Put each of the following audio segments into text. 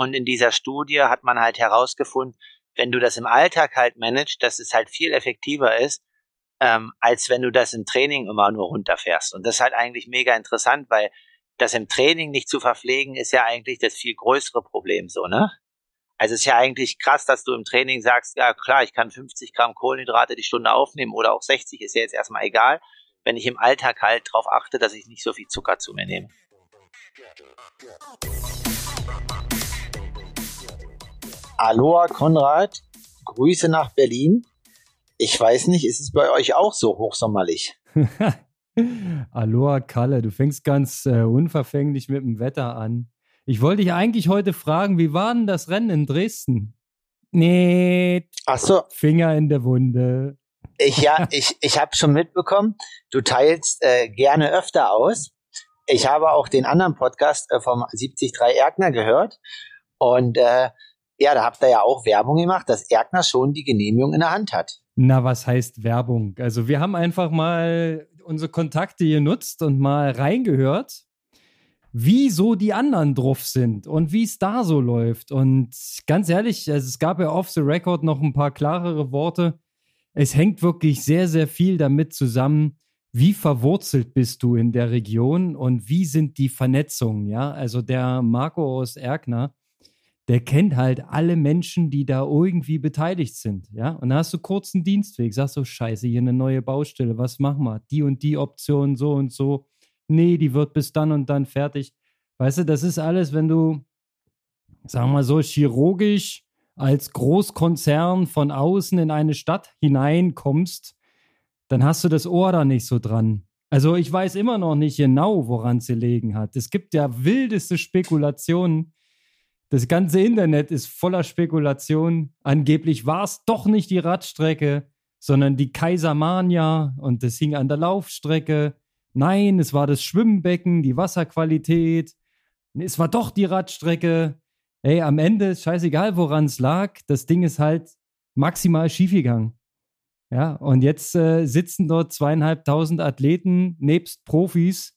Und in dieser Studie hat man halt herausgefunden, wenn du das im Alltag halt managst, dass es halt viel effektiver ist, ähm, als wenn du das im Training immer nur runterfährst. Und das ist halt eigentlich mega interessant, weil das im Training nicht zu verpflegen, ist ja eigentlich das viel größere Problem so, ne? Also es ist ja eigentlich krass, dass du im Training sagst, ja klar, ich kann 50 Gramm Kohlenhydrate die Stunde aufnehmen oder auch 60, ist ja jetzt erstmal egal, wenn ich im Alltag halt darauf achte, dass ich nicht so viel Zucker zu mir nehme. Aloha Konrad, Grüße nach Berlin. Ich weiß nicht, ist es bei euch auch so hochsommerlich? Aloha Kalle, du fängst ganz äh, unverfänglich mit dem Wetter an. Ich wollte dich eigentlich heute fragen, wie war denn das Rennen in Dresden? Nee. Ach so. Finger in der Wunde. Ich ja, ich ich habe schon mitbekommen. Du teilst äh, gerne öfter aus. Ich habe auch den anderen Podcast äh, vom 73 Erkner gehört und äh, ja, da habt ihr ja auch Werbung gemacht, dass Erkner schon die Genehmigung in der Hand hat. Na, was heißt Werbung? Also wir haben einfach mal unsere Kontakte genutzt und mal reingehört, wie so die anderen drauf sind und wie es da so läuft. Und ganz ehrlich, also es gab ja off the record noch ein paar klarere Worte. Es hängt wirklich sehr, sehr viel damit zusammen, wie verwurzelt bist du in der Region und wie sind die Vernetzungen, ja? Also der Marco aus Erkner, der kennt halt alle Menschen, die da irgendwie beteiligt sind, ja. Und da hast du kurzen Dienstweg, sagst so, scheiße, hier eine neue Baustelle, was machen wir? Die und die Option, so und so. Nee, die wird bis dann und dann fertig. Weißt du, das ist alles, wenn du, sagen wir mal so, chirurgisch als Großkonzern von außen in eine Stadt hineinkommst, dann hast du das Ohr da nicht so dran. Also ich weiß immer noch nicht genau, woran es gelegen hat. Es gibt ja wildeste Spekulationen, das ganze Internet ist voller Spekulation. Angeblich war es doch nicht die Radstrecke, sondern die Kaisermania und das hing an der Laufstrecke. Nein, es war das Schwimmbecken, die Wasserqualität. Es war doch die Radstrecke. Ey, am Ende ist scheißegal, woran es lag. Das Ding ist halt maximal schiefgegangen. Ja, und jetzt äh, sitzen dort zweieinhalbtausend Athleten nebst Profis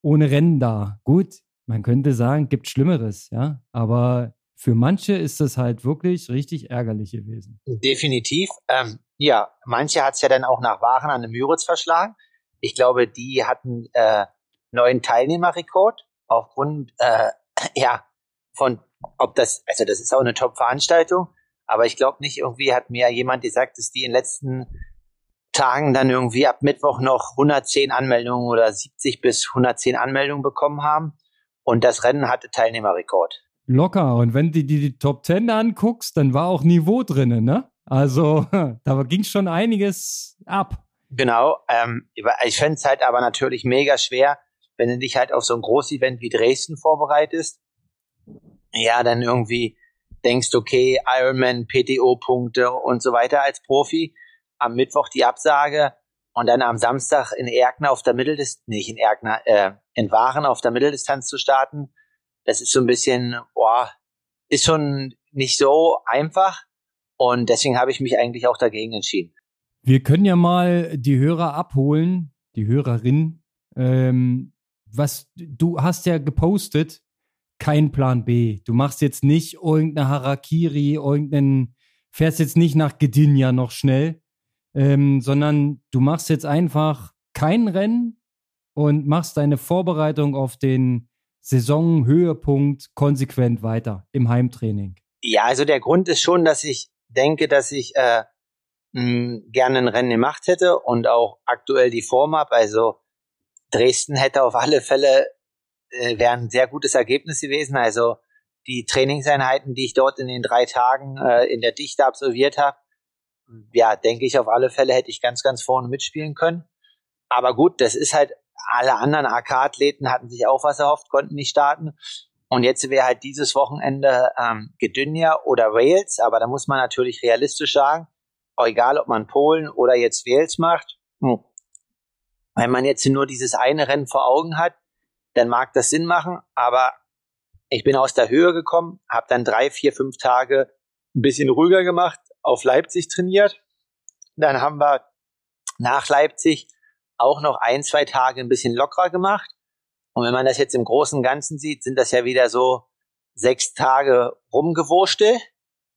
ohne Rennen da. Gut, man könnte sagen, gibt Schlimmeres, ja. Aber für manche ist das halt wirklich richtig ärgerlich gewesen. Definitiv. Ähm, ja, manche hat es ja dann auch nach Waren an den Müritz verschlagen. Ich glaube, die hatten äh, neuen Teilnehmerrekord aufgrund äh, ja von ob das also das ist auch eine Top-Veranstaltung, aber ich glaube nicht irgendwie hat mir jemand gesagt, dass die in den letzten Tagen dann irgendwie ab Mittwoch noch 110 Anmeldungen oder 70 bis 110 Anmeldungen bekommen haben. Und das Rennen hatte Teilnehmerrekord. Locker. Und wenn du dir die Top Ten anguckst, dann war auch Niveau drin, ne? Also da ging schon einiges ab. Genau. Ähm, ich fände es halt aber natürlich mega schwer, wenn du dich halt auf so ein Großevent wie Dresden vorbereitest. Ja, dann irgendwie denkst, okay, Ironman, PTO-Punkte und so weiter als Profi. Am Mittwoch die Absage und dann am Samstag in Erkner auf der Mitteldistanz, nicht in Erkner, äh, in Waren auf der Mitteldistanz zu starten, das ist so ein bisschen, boah, ist schon nicht so einfach. Und deswegen habe ich mich eigentlich auch dagegen entschieden. Wir können ja mal die Hörer abholen, die Hörerin. Ähm, was du hast ja gepostet, kein Plan B. Du machst jetzt nicht irgendeine Harakiri, irgendeinen, fährst jetzt nicht nach Gdynia noch schnell, ähm, sondern du machst jetzt einfach kein Rennen und machst deine Vorbereitung auf den Saisonhöhepunkt konsequent weiter im Heimtraining. Ja, also der Grund ist schon, dass ich denke, dass ich äh, mh, gerne ein Rennen gemacht hätte und auch aktuell die Form habe. Also Dresden hätte auf alle Fälle äh, wäre ein sehr gutes Ergebnis gewesen. Also die Trainingseinheiten, die ich dort in den drei Tagen äh, in der Dichte absolviert habe, ja, denke ich, auf alle Fälle hätte ich ganz, ganz vorne mitspielen können. Aber gut, das ist halt, alle anderen AK-Athleten hatten sich auch was erhofft, konnten nicht starten. Und jetzt wäre halt dieses Wochenende ähm, Gdynia oder Wales, aber da muss man natürlich realistisch sagen, egal ob man Polen oder jetzt Wales macht, hm. wenn man jetzt nur dieses eine Rennen vor Augen hat, dann mag das Sinn machen, aber ich bin aus der Höhe gekommen, habe dann drei, vier, fünf Tage ein bisschen ruhiger gemacht, auf Leipzig trainiert. Dann haben wir nach Leipzig auch noch ein, zwei Tage ein bisschen lockerer gemacht. Und wenn man das jetzt im Großen und Ganzen sieht, sind das ja wieder so sechs Tage rumgewurschtelt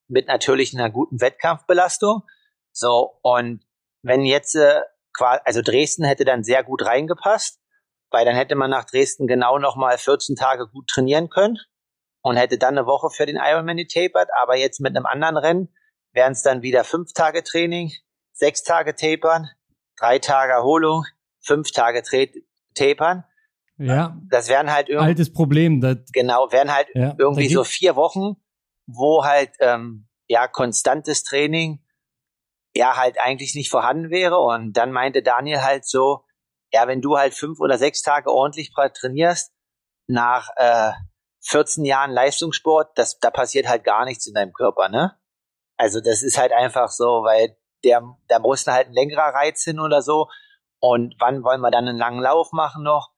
mit natürlich einer guten Wettkampfbelastung. So, und wenn jetzt, äh, also Dresden hätte dann sehr gut reingepasst, weil dann hätte man nach Dresden genau nochmal 14 Tage gut trainieren können und hätte dann eine Woche für den Ironman getapert, aber jetzt mit einem anderen Rennen wären es dann wieder fünf Tage Training, sechs Tage tapern, drei Tage Erholung, fünf Tage tapern. Ja. Das wären halt irgendwie. Altes Problem. Das, genau, wären halt ja, irgendwie so vier Wochen, wo halt, ähm, ja, konstantes Training ja halt eigentlich nicht vorhanden wäre. Und dann meinte Daniel halt so, ja, wenn du halt fünf oder sechs Tage ordentlich trainierst, nach äh, 14 Jahren Leistungssport, das, da passiert halt gar nichts in deinem Körper, ne? Also das ist halt einfach so, weil der, da muss halt ein längerer Reiz hin oder so. Und wann wollen wir dann einen langen Lauf machen noch?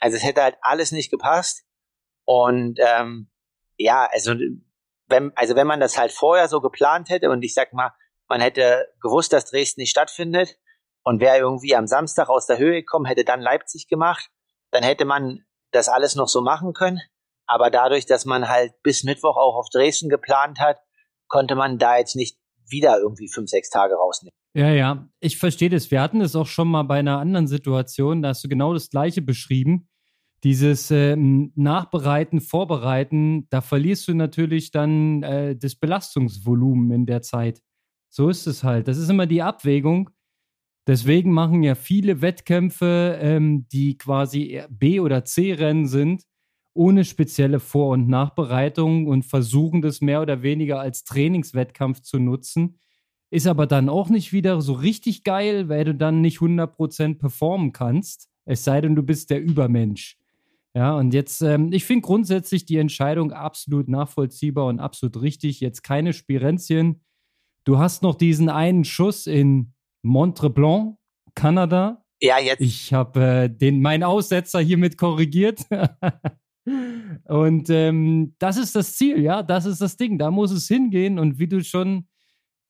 Also es hätte halt alles nicht gepasst. Und ähm, ja, also wenn, also wenn man das halt vorher so geplant hätte und ich sag mal, man hätte gewusst, dass Dresden nicht stattfindet und wäre irgendwie am Samstag aus der Höhe gekommen, hätte dann Leipzig gemacht, dann hätte man das alles noch so machen können. Aber dadurch, dass man halt bis Mittwoch auch auf Dresden geplant hat, konnte man da jetzt nicht wieder irgendwie fünf, sechs Tage rausnehmen. Ja, ja, ich verstehe das. Wir hatten es auch schon mal bei einer anderen Situation, da hast du genau das Gleiche beschrieben. Dieses äh, Nachbereiten, Vorbereiten, da verlierst du natürlich dann äh, das Belastungsvolumen in der Zeit. So ist es halt. Das ist immer die Abwägung. Deswegen machen ja viele Wettkämpfe, ähm, die quasi B- oder C-Rennen sind, ohne spezielle Vor- und Nachbereitung und versuchen das mehr oder weniger als Trainingswettkampf zu nutzen. Ist aber dann auch nicht wieder so richtig geil, weil du dann nicht 100% performen kannst. Es sei denn, du bist der Übermensch. Ja, und jetzt, ähm, ich finde grundsätzlich die Entscheidung absolut nachvollziehbar und absolut richtig. Jetzt keine Spirenzien. Du hast noch diesen einen Schuss in Montreblanc, Kanada. Ja, jetzt. Ich habe äh, den meinen Aussetzer hiermit korrigiert. und ähm, das ist das Ziel, ja, das ist das Ding. Da muss es hingehen. Und wie du schon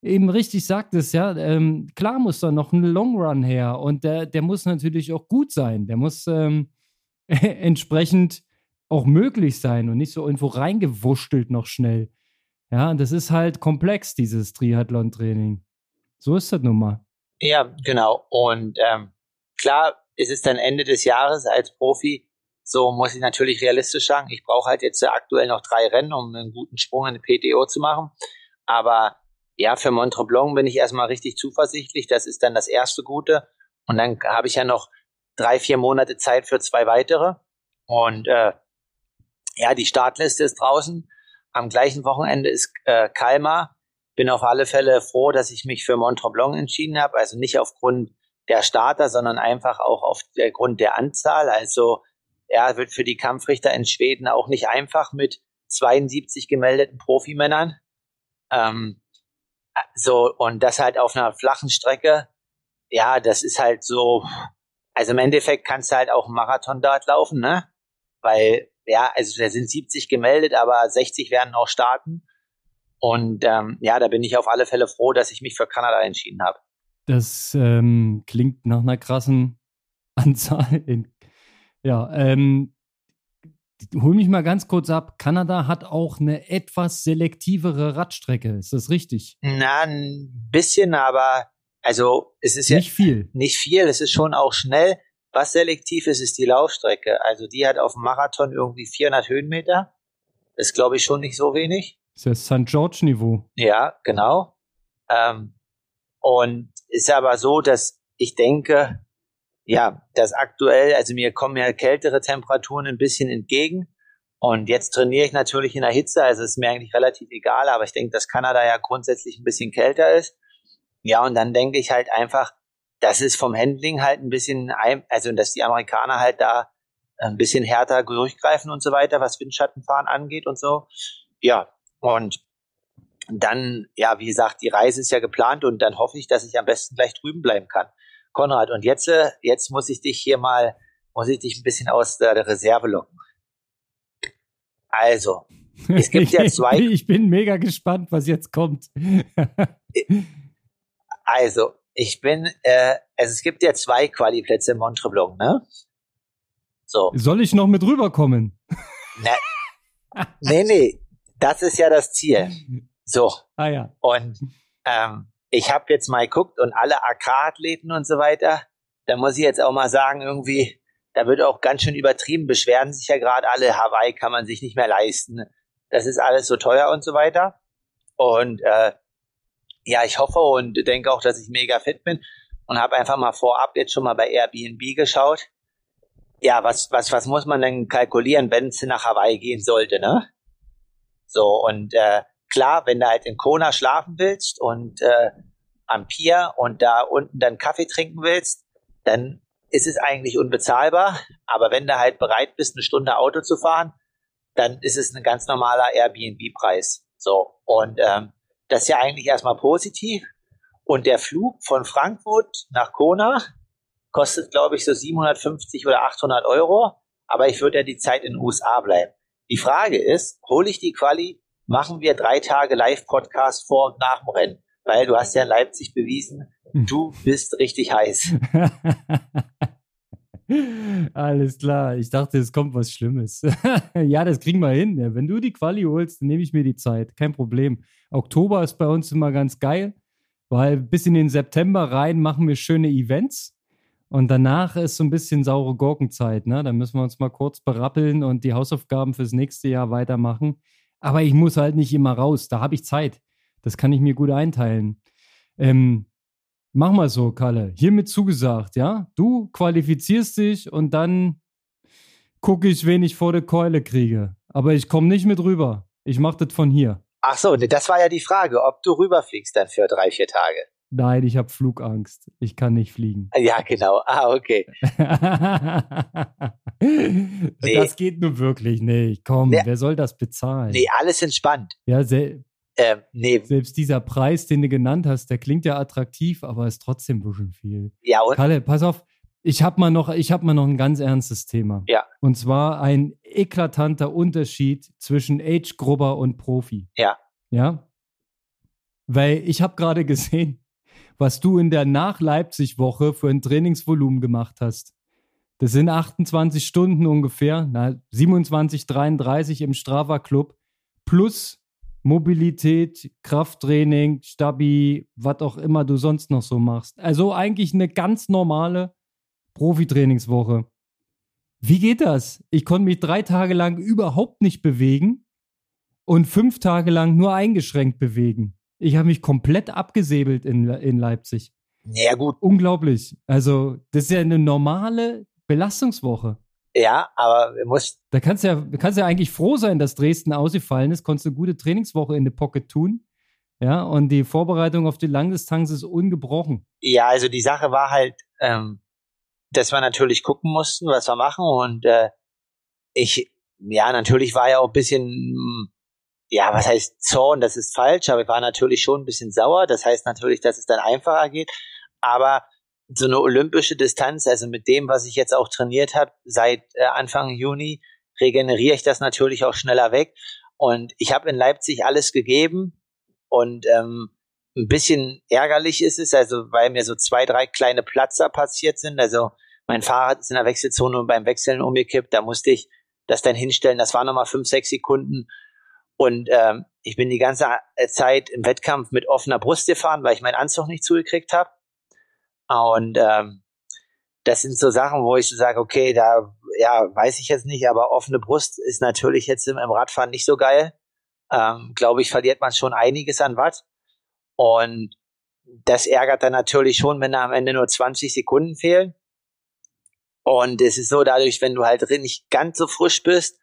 eben richtig sagtest, ja, ähm, klar muss da noch ein Long Run her und der, der muss natürlich auch gut sein. Der muss ähm, entsprechend auch möglich sein und nicht so irgendwo reingewurschtelt noch schnell. Ja, das ist halt komplex, dieses Triathlon-Training. So ist das nun mal. Ja, genau. Und ähm, klar, es ist dann Ende des Jahres als Profi. So muss ich natürlich realistisch sagen, ich brauche halt jetzt aktuell noch drei Rennen, um einen guten Sprung in die PTO zu machen. Aber ja, für Montreblanc bin ich erstmal richtig zuversichtlich. Das ist dann das erste Gute. Und dann habe ich ja noch drei, vier Monate Zeit für zwei weitere. Und äh, ja, die Startliste ist draußen. Am gleichen Wochenende ist äh, Kalmar bin auf alle Fälle froh, dass ich mich für Montreblanc entschieden habe. Also nicht aufgrund der Starter, sondern einfach auch aufgrund der Anzahl. Also er wird für die Kampfrichter in Schweden auch nicht einfach mit 72 gemeldeten Profimännern. Ähm, so, und das halt auf einer flachen Strecke. Ja, das ist halt so, also im Endeffekt kannst du halt auch einen Marathon dort laufen, ne? Weil, ja, also da sind 70 gemeldet, aber 60 werden auch starten. Und ähm, ja, da bin ich auf alle Fälle froh, dass ich mich für Kanada entschieden habe. Das ähm, klingt nach einer krassen Anzahl. In, ja, ähm, hol mich mal ganz kurz ab. Kanada hat auch eine etwas selektivere Radstrecke. Ist das richtig? Na, ein bisschen, aber also es ist nicht ja viel. Nicht viel. Es ist schon auch schnell. Was selektiv ist, ist die Laufstrecke. Also die hat auf dem Marathon irgendwie 400 Höhenmeter. Das ist, glaube ich, schon nicht so wenig. Das ist ja St. George-Niveau. Ja, genau. Ähm, und ist aber so, dass ich denke, ja, dass aktuell, also mir kommen ja kältere Temperaturen ein bisschen entgegen. Und jetzt trainiere ich natürlich in der Hitze, also ist mir eigentlich relativ egal, aber ich denke, dass Kanada ja grundsätzlich ein bisschen kälter ist. Ja, und dann denke ich halt einfach, das ist vom Handling halt ein bisschen, also dass die Amerikaner halt da ein bisschen härter durchgreifen und so weiter, was Windschattenfahren angeht und so. Ja, und dann, ja, wie gesagt, die Reise ist ja geplant und dann hoffe ich, dass ich am besten gleich drüben bleiben kann. Konrad, und jetzt, äh, jetzt muss ich dich hier mal, muss ich dich ein bisschen aus der Reserve locken. Also, es gibt ja zwei. Ich bin mega gespannt, was jetzt kommt. also, ich bin, äh, also es gibt ja zwei Qualiplätze in Montreblanc, ne? So. Soll ich noch mit rüberkommen? Na, nee, nee, das ist ja das Ziel. So. Ah ja. Und ähm, ich habe jetzt mal geguckt und alle AK-Athleten und so weiter, da muss ich jetzt auch mal sagen, irgendwie, da wird auch ganz schön übertrieben, beschweren sich ja gerade alle, Hawaii kann man sich nicht mehr leisten. Das ist alles so teuer und so weiter. Und äh, ja, ich hoffe und denke auch, dass ich mega fit bin und habe einfach mal vorab jetzt schon mal bei Airbnb geschaut. Ja, was, was, was muss man denn kalkulieren, wenn es nach Hawaii gehen sollte, ne? So, und äh, klar, wenn du halt in Kona schlafen willst und äh, am Pier und da unten dann Kaffee trinken willst, dann ist es eigentlich unbezahlbar. Aber wenn du halt bereit bist, eine Stunde Auto zu fahren, dann ist es ein ganz normaler Airbnb-Preis. So, und ähm, das ist ja eigentlich erstmal positiv. Und der Flug von Frankfurt nach Kona kostet, glaube ich, so 750 oder 800 Euro. Aber ich würde ja die Zeit in den USA bleiben. Die Frage ist, hole ich die Quali, machen wir drei Tage Live-Podcast vor und nach dem Rennen? Weil du hast ja in Leipzig bewiesen, hm. du bist richtig heiß. Alles klar. Ich dachte, es kommt was Schlimmes. ja, das kriegen wir hin. Wenn du die Quali holst, dann nehme ich mir die Zeit. Kein Problem. Oktober ist bei uns immer ganz geil, weil bis in den September rein machen wir schöne Events. Und danach ist so ein bisschen saure Gurkenzeit. Ne? Da müssen wir uns mal kurz berappeln und die Hausaufgaben fürs nächste Jahr weitermachen. Aber ich muss halt nicht immer raus. Da habe ich Zeit. Das kann ich mir gut einteilen. Ähm, Mach mal so, Kalle. Hiermit zugesagt, ja? Du qualifizierst dich und dann gucke ich, wen ich vor der Keule kriege. Aber ich komme nicht mit rüber. Ich mache das von hier. Ach so, das war ja die Frage, ob du rüberfliegst dann für drei, vier Tage. Nein, ich habe Flugangst. Ich kann nicht fliegen. Ja, genau. Ah, okay. nee. Das geht nun wirklich nicht. Komm, nee. wer soll das bezahlen? Nee, alles entspannt. Ja, sehr. Ähm, nee. Selbst dieser Preis, den du genannt hast, der klingt ja attraktiv, aber ist trotzdem ein bisschen viel. Ja, und? Kalle, pass auf, ich habe mal noch, mal noch ein ganz ernstes Thema. Ja. Und zwar ein eklatanter Unterschied zwischen Age-Grubber und Profi. Ja. Ja. Weil ich habe gerade gesehen, was du in der Nach-Leipzig-Woche für ein Trainingsvolumen gemacht hast. Das sind 28 Stunden ungefähr, na, 27, 33 im Strava Club plus Mobilität, Krafttraining, Stabi, was auch immer du sonst noch so machst. Also eigentlich eine ganz normale Profitrainingswoche. Wie geht das? Ich konnte mich drei Tage lang überhaupt nicht bewegen und fünf Tage lang nur eingeschränkt bewegen. Ich habe mich komplett abgesäbelt in, in Leipzig. Ja, gut. Unglaublich. Also, das ist ja eine normale Belastungswoche. Ja, aber wir muss. Da kannst du ja, kannst ja eigentlich froh sein, dass Dresden ausgefallen ist. Konntest eine gute Trainingswoche in der Pocket tun. Ja, und die Vorbereitung auf die Langdistanz ist ungebrochen. Ja, also die Sache war halt, ähm, dass wir natürlich gucken mussten, was wir machen. Und äh, ich, ja, natürlich war ja auch ein bisschen, ja, was heißt Zorn, das ist falsch, aber ich war natürlich schon ein bisschen sauer. Das heißt natürlich, dass es dann einfacher geht. Aber so eine olympische Distanz, also mit dem, was ich jetzt auch trainiert habe, seit äh, Anfang Juni, regeneriere ich das natürlich auch schneller weg. Und ich habe in Leipzig alles gegeben und ähm, ein bisschen ärgerlich ist es, also weil mir so zwei, drei kleine Platzer passiert sind. Also mein Fahrrad ist in der Wechselzone und beim Wechseln umgekippt, da musste ich das dann hinstellen. Das waren nochmal fünf, sechs Sekunden. Und ähm, ich bin die ganze Zeit im Wettkampf mit offener Brust gefahren, weil ich meinen Anzug nicht zugekriegt habe. Und ähm, das sind so Sachen, wo ich so sage, okay, da ja, weiß ich jetzt nicht, aber offene Brust ist natürlich jetzt im, im Radfahren nicht so geil. Ähm, Glaube ich, verliert man schon einiges an Watt. Und das ärgert dann natürlich schon, wenn da am Ende nur 20 Sekunden fehlen. Und es ist so, dadurch, wenn du halt nicht ganz so frisch bist,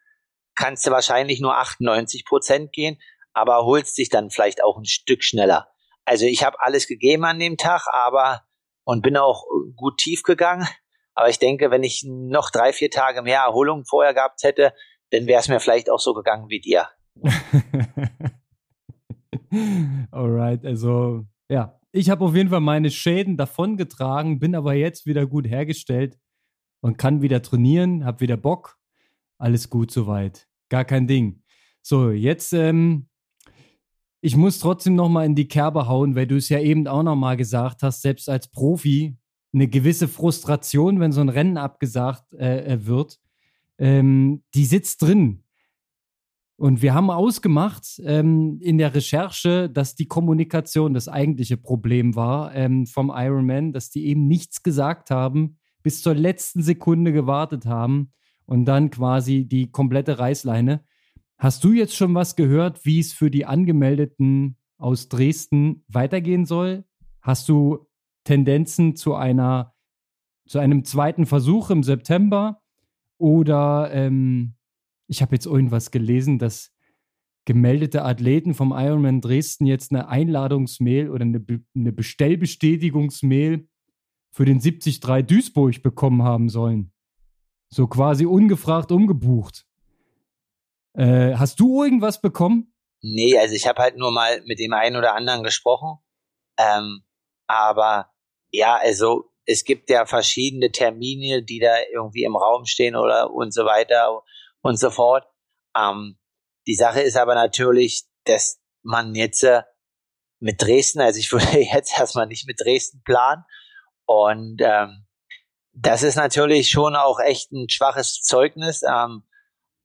kannst du wahrscheinlich nur 98 Prozent gehen, aber holst dich dann vielleicht auch ein Stück schneller. Also ich habe alles gegeben an dem Tag, aber und bin auch gut tief gegangen. Aber ich denke, wenn ich noch drei, vier Tage mehr Erholung vorher gehabt hätte, dann wäre es mir vielleicht auch so gegangen wie dir. Alright, also ja, ich habe auf jeden Fall meine Schäden davongetragen, bin aber jetzt wieder gut hergestellt und kann wieder trainieren, habe wieder Bock. Alles gut soweit. Gar kein Ding. So, jetzt ähm, ich muss trotzdem noch mal in die Kerbe hauen, weil du es ja eben auch noch mal gesagt hast, selbst als Profi eine gewisse Frustration, wenn so ein Rennen abgesagt äh, äh, wird, ähm, die sitzt drin. Und wir haben ausgemacht ähm, in der Recherche, dass die Kommunikation das eigentliche Problem war ähm, vom Ironman, dass die eben nichts gesagt haben, bis zur letzten Sekunde gewartet haben und dann quasi die komplette Reißleine. Hast du jetzt schon was gehört, wie es für die Angemeldeten aus Dresden weitergehen soll? Hast du Tendenzen zu einer zu einem zweiten Versuch im September? Oder ähm, ich habe jetzt irgendwas gelesen, dass gemeldete Athleten vom Ironman Dresden jetzt eine Einladungsmail oder eine, eine Bestellbestätigungsmail für den 73 Duisburg bekommen haben sollen. So quasi ungefragt umgebucht. Äh, hast du irgendwas bekommen? Nee, also ich habe halt nur mal mit dem einen oder anderen gesprochen. Ähm, aber ja, also es gibt ja verschiedene Termine, die da irgendwie im Raum stehen oder und so weiter und so fort. Ähm, die Sache ist aber natürlich, dass man jetzt äh, mit Dresden, also ich würde jetzt erstmal nicht mit Dresden planen. Und ähm, das ist natürlich schon auch echt ein schwaches Zeugnis, ähm,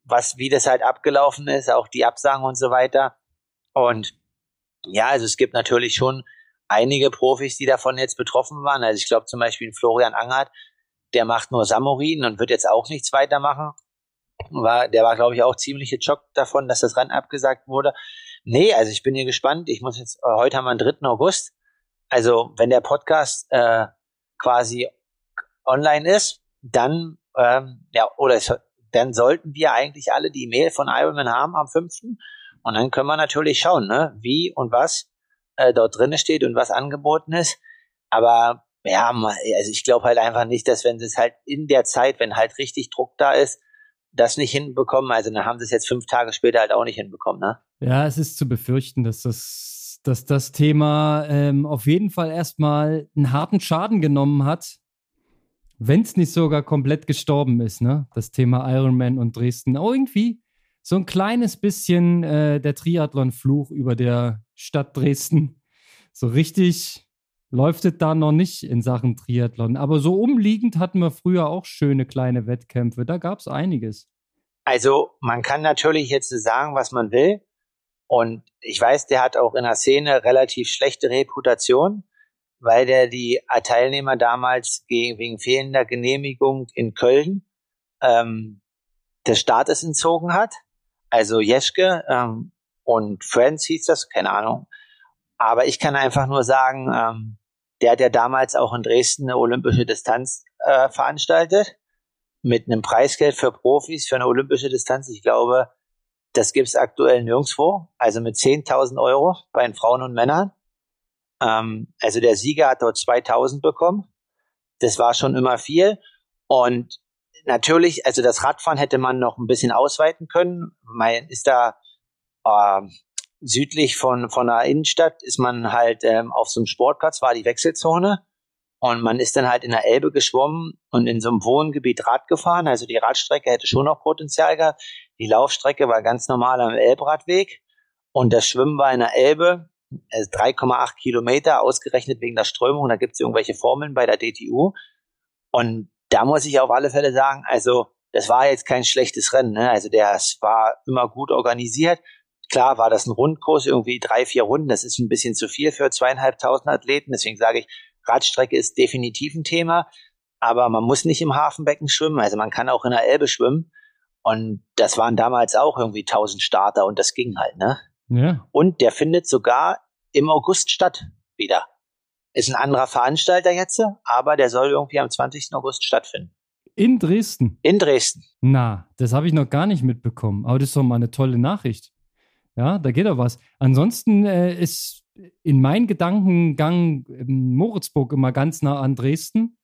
was wie das halt abgelaufen ist, auch die Absagen und so weiter. Und ja, also es gibt natürlich schon einige Profis, die davon jetzt betroffen waren. Also ich glaube zum Beispiel Florian Angert, der macht nur Samurin und wird jetzt auch nichts weitermachen. War, der war, glaube ich, auch ziemlich geschockt davon, dass das Rennen abgesagt wurde. Nee, also ich bin hier gespannt. Ich muss jetzt, äh, heute haben wir den 3. August. Also, wenn der Podcast äh, quasi online ist, dann, ähm, ja, oder es, dann sollten wir eigentlich alle die Mail von Ironman haben am 5. Und dann können wir natürlich schauen, ne, wie und was äh, dort drinne steht und was angeboten ist. Aber ja, also ich glaube halt einfach nicht, dass wenn es halt in der Zeit, wenn halt richtig Druck da ist, das nicht hinbekommen. Also dann haben sie es jetzt fünf Tage später halt auch nicht hinbekommen, ne? Ja, es ist zu befürchten, dass das, dass das Thema ähm, auf jeden Fall erstmal einen harten Schaden genommen hat, wenn es nicht sogar komplett gestorben ist, ne? Das Thema Ironman und Dresden. Auch irgendwie so ein kleines bisschen äh, der Triathlon-Fluch über der Stadt Dresden. So richtig läuft es da noch nicht in Sachen Triathlon. Aber so umliegend hatten wir früher auch schöne kleine Wettkämpfe. Da gab es einiges. Also man kann natürlich jetzt sagen, was man will. Und ich weiß, der hat auch in der Szene relativ schlechte Reputation, weil der die Teilnehmer damals gegen, wegen fehlender Genehmigung in Köln ähm, des Staates entzogen hat. Also Jeschke ähm, und Friends hieß das, keine Ahnung. Aber ich kann einfach nur sagen, ähm, der hat ja damals auch in Dresden eine olympische Distanz äh, veranstaltet mit einem Preisgeld für Profis für eine olympische Distanz. Ich glaube, das gibt's aktuell nirgendwo. Also mit 10.000 Euro bei den Frauen und Männern. Ähm, also der Sieger hat dort 2.000 bekommen. Das war schon immer viel. Und natürlich, also das Radfahren hätte man noch ein bisschen ausweiten können. Man ist da äh, südlich von, von der Innenstadt ist man halt ähm, auf so einem Sportplatz, war die Wechselzone. Und man ist dann halt in der Elbe geschwommen und in so einem Wohngebiet Rad gefahren. Also die Radstrecke hätte schon noch Potenzial gehabt. Die Laufstrecke war ganz normal am Elbradweg. Und das Schwimmen war in der Elbe, 3,8 also Kilometer, ausgerechnet wegen der Strömung. Da gibt es irgendwelche Formeln bei der DTU. Und da muss ich auf alle Fälle sagen, also das war jetzt kein schlechtes Rennen. Ne? Also das war immer gut organisiert. Klar war das ein Rundkurs, irgendwie drei, vier Runden. Das ist ein bisschen zu viel für zweieinhalbtausend Athleten. Deswegen sage ich, Radstrecke ist definitiv ein Thema. Aber man muss nicht im Hafenbecken schwimmen. Also man kann auch in der Elbe schwimmen. Und das waren damals auch irgendwie tausend Starter und das ging halt, ne? Ja. Und der findet sogar im August statt wieder. Ist ein anderer Veranstalter jetzt, aber der soll irgendwie am 20. August stattfinden. In Dresden? In Dresden. Na, das habe ich noch gar nicht mitbekommen. Aber das ist doch mal eine tolle Nachricht. Ja, da geht doch was. Ansonsten äh, ist in meinem Gedankengang ähm, Moritzburg immer ganz nah an Dresden.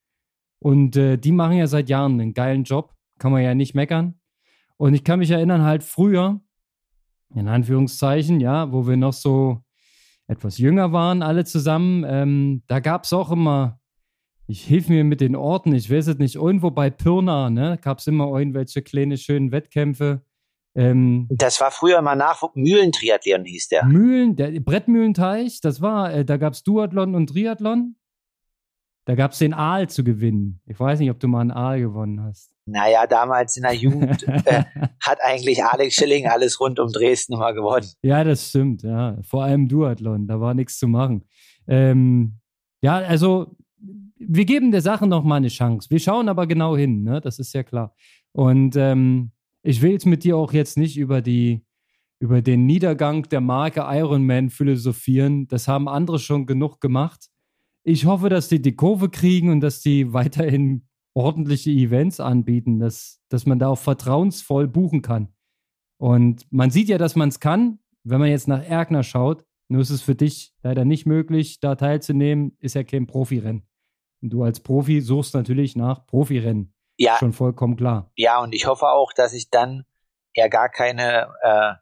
Und äh, die machen ja seit Jahren einen geilen Job. Kann man ja nicht meckern. Und ich kann mich erinnern, halt früher, in Anführungszeichen, ja, wo wir noch so etwas jünger waren, alle zusammen, ähm, da gab es auch immer, ich hilf mir mit den Orten, ich weiß es nicht, irgendwo bei Pirna, ne, gab es immer irgendwelche kleine, schönen Wettkämpfe. Ähm, das war früher mal Nachwuchs, Mühlentriathlon hieß der. Mühlen, der Brettmühlenteich, das war, äh, da gab es Duathlon und Triathlon. Da gab es den Aal zu gewinnen. Ich weiß nicht, ob du mal einen Aal gewonnen hast. Naja, damals in der Jugend äh, hat eigentlich Alex Schilling alles rund um Dresden immer gewonnen. Ja, das stimmt, ja. Vor allem Duathlon, da war nichts zu machen. Ähm, ja, also wir geben der Sache noch mal eine Chance. Wir schauen aber genau hin, ne? das ist ja klar. Und ähm, ich will jetzt mit dir auch jetzt nicht über die über den Niedergang der Marke Ironman philosophieren. Das haben andere schon genug gemacht. Ich hoffe, dass die die Kurve kriegen und dass die weiterhin ordentliche Events anbieten, dass, dass man da auch vertrauensvoll buchen kann. Und man sieht ja, dass man es kann. Wenn man jetzt nach Erkner schaut, nur ist es für dich leider nicht möglich, da teilzunehmen, ist ja kein Profirennen. Und du als Profi suchst natürlich nach Profirennen. Ja. Schon vollkommen klar. Ja, und ich hoffe auch, dass ich dann ja gar keine, äh,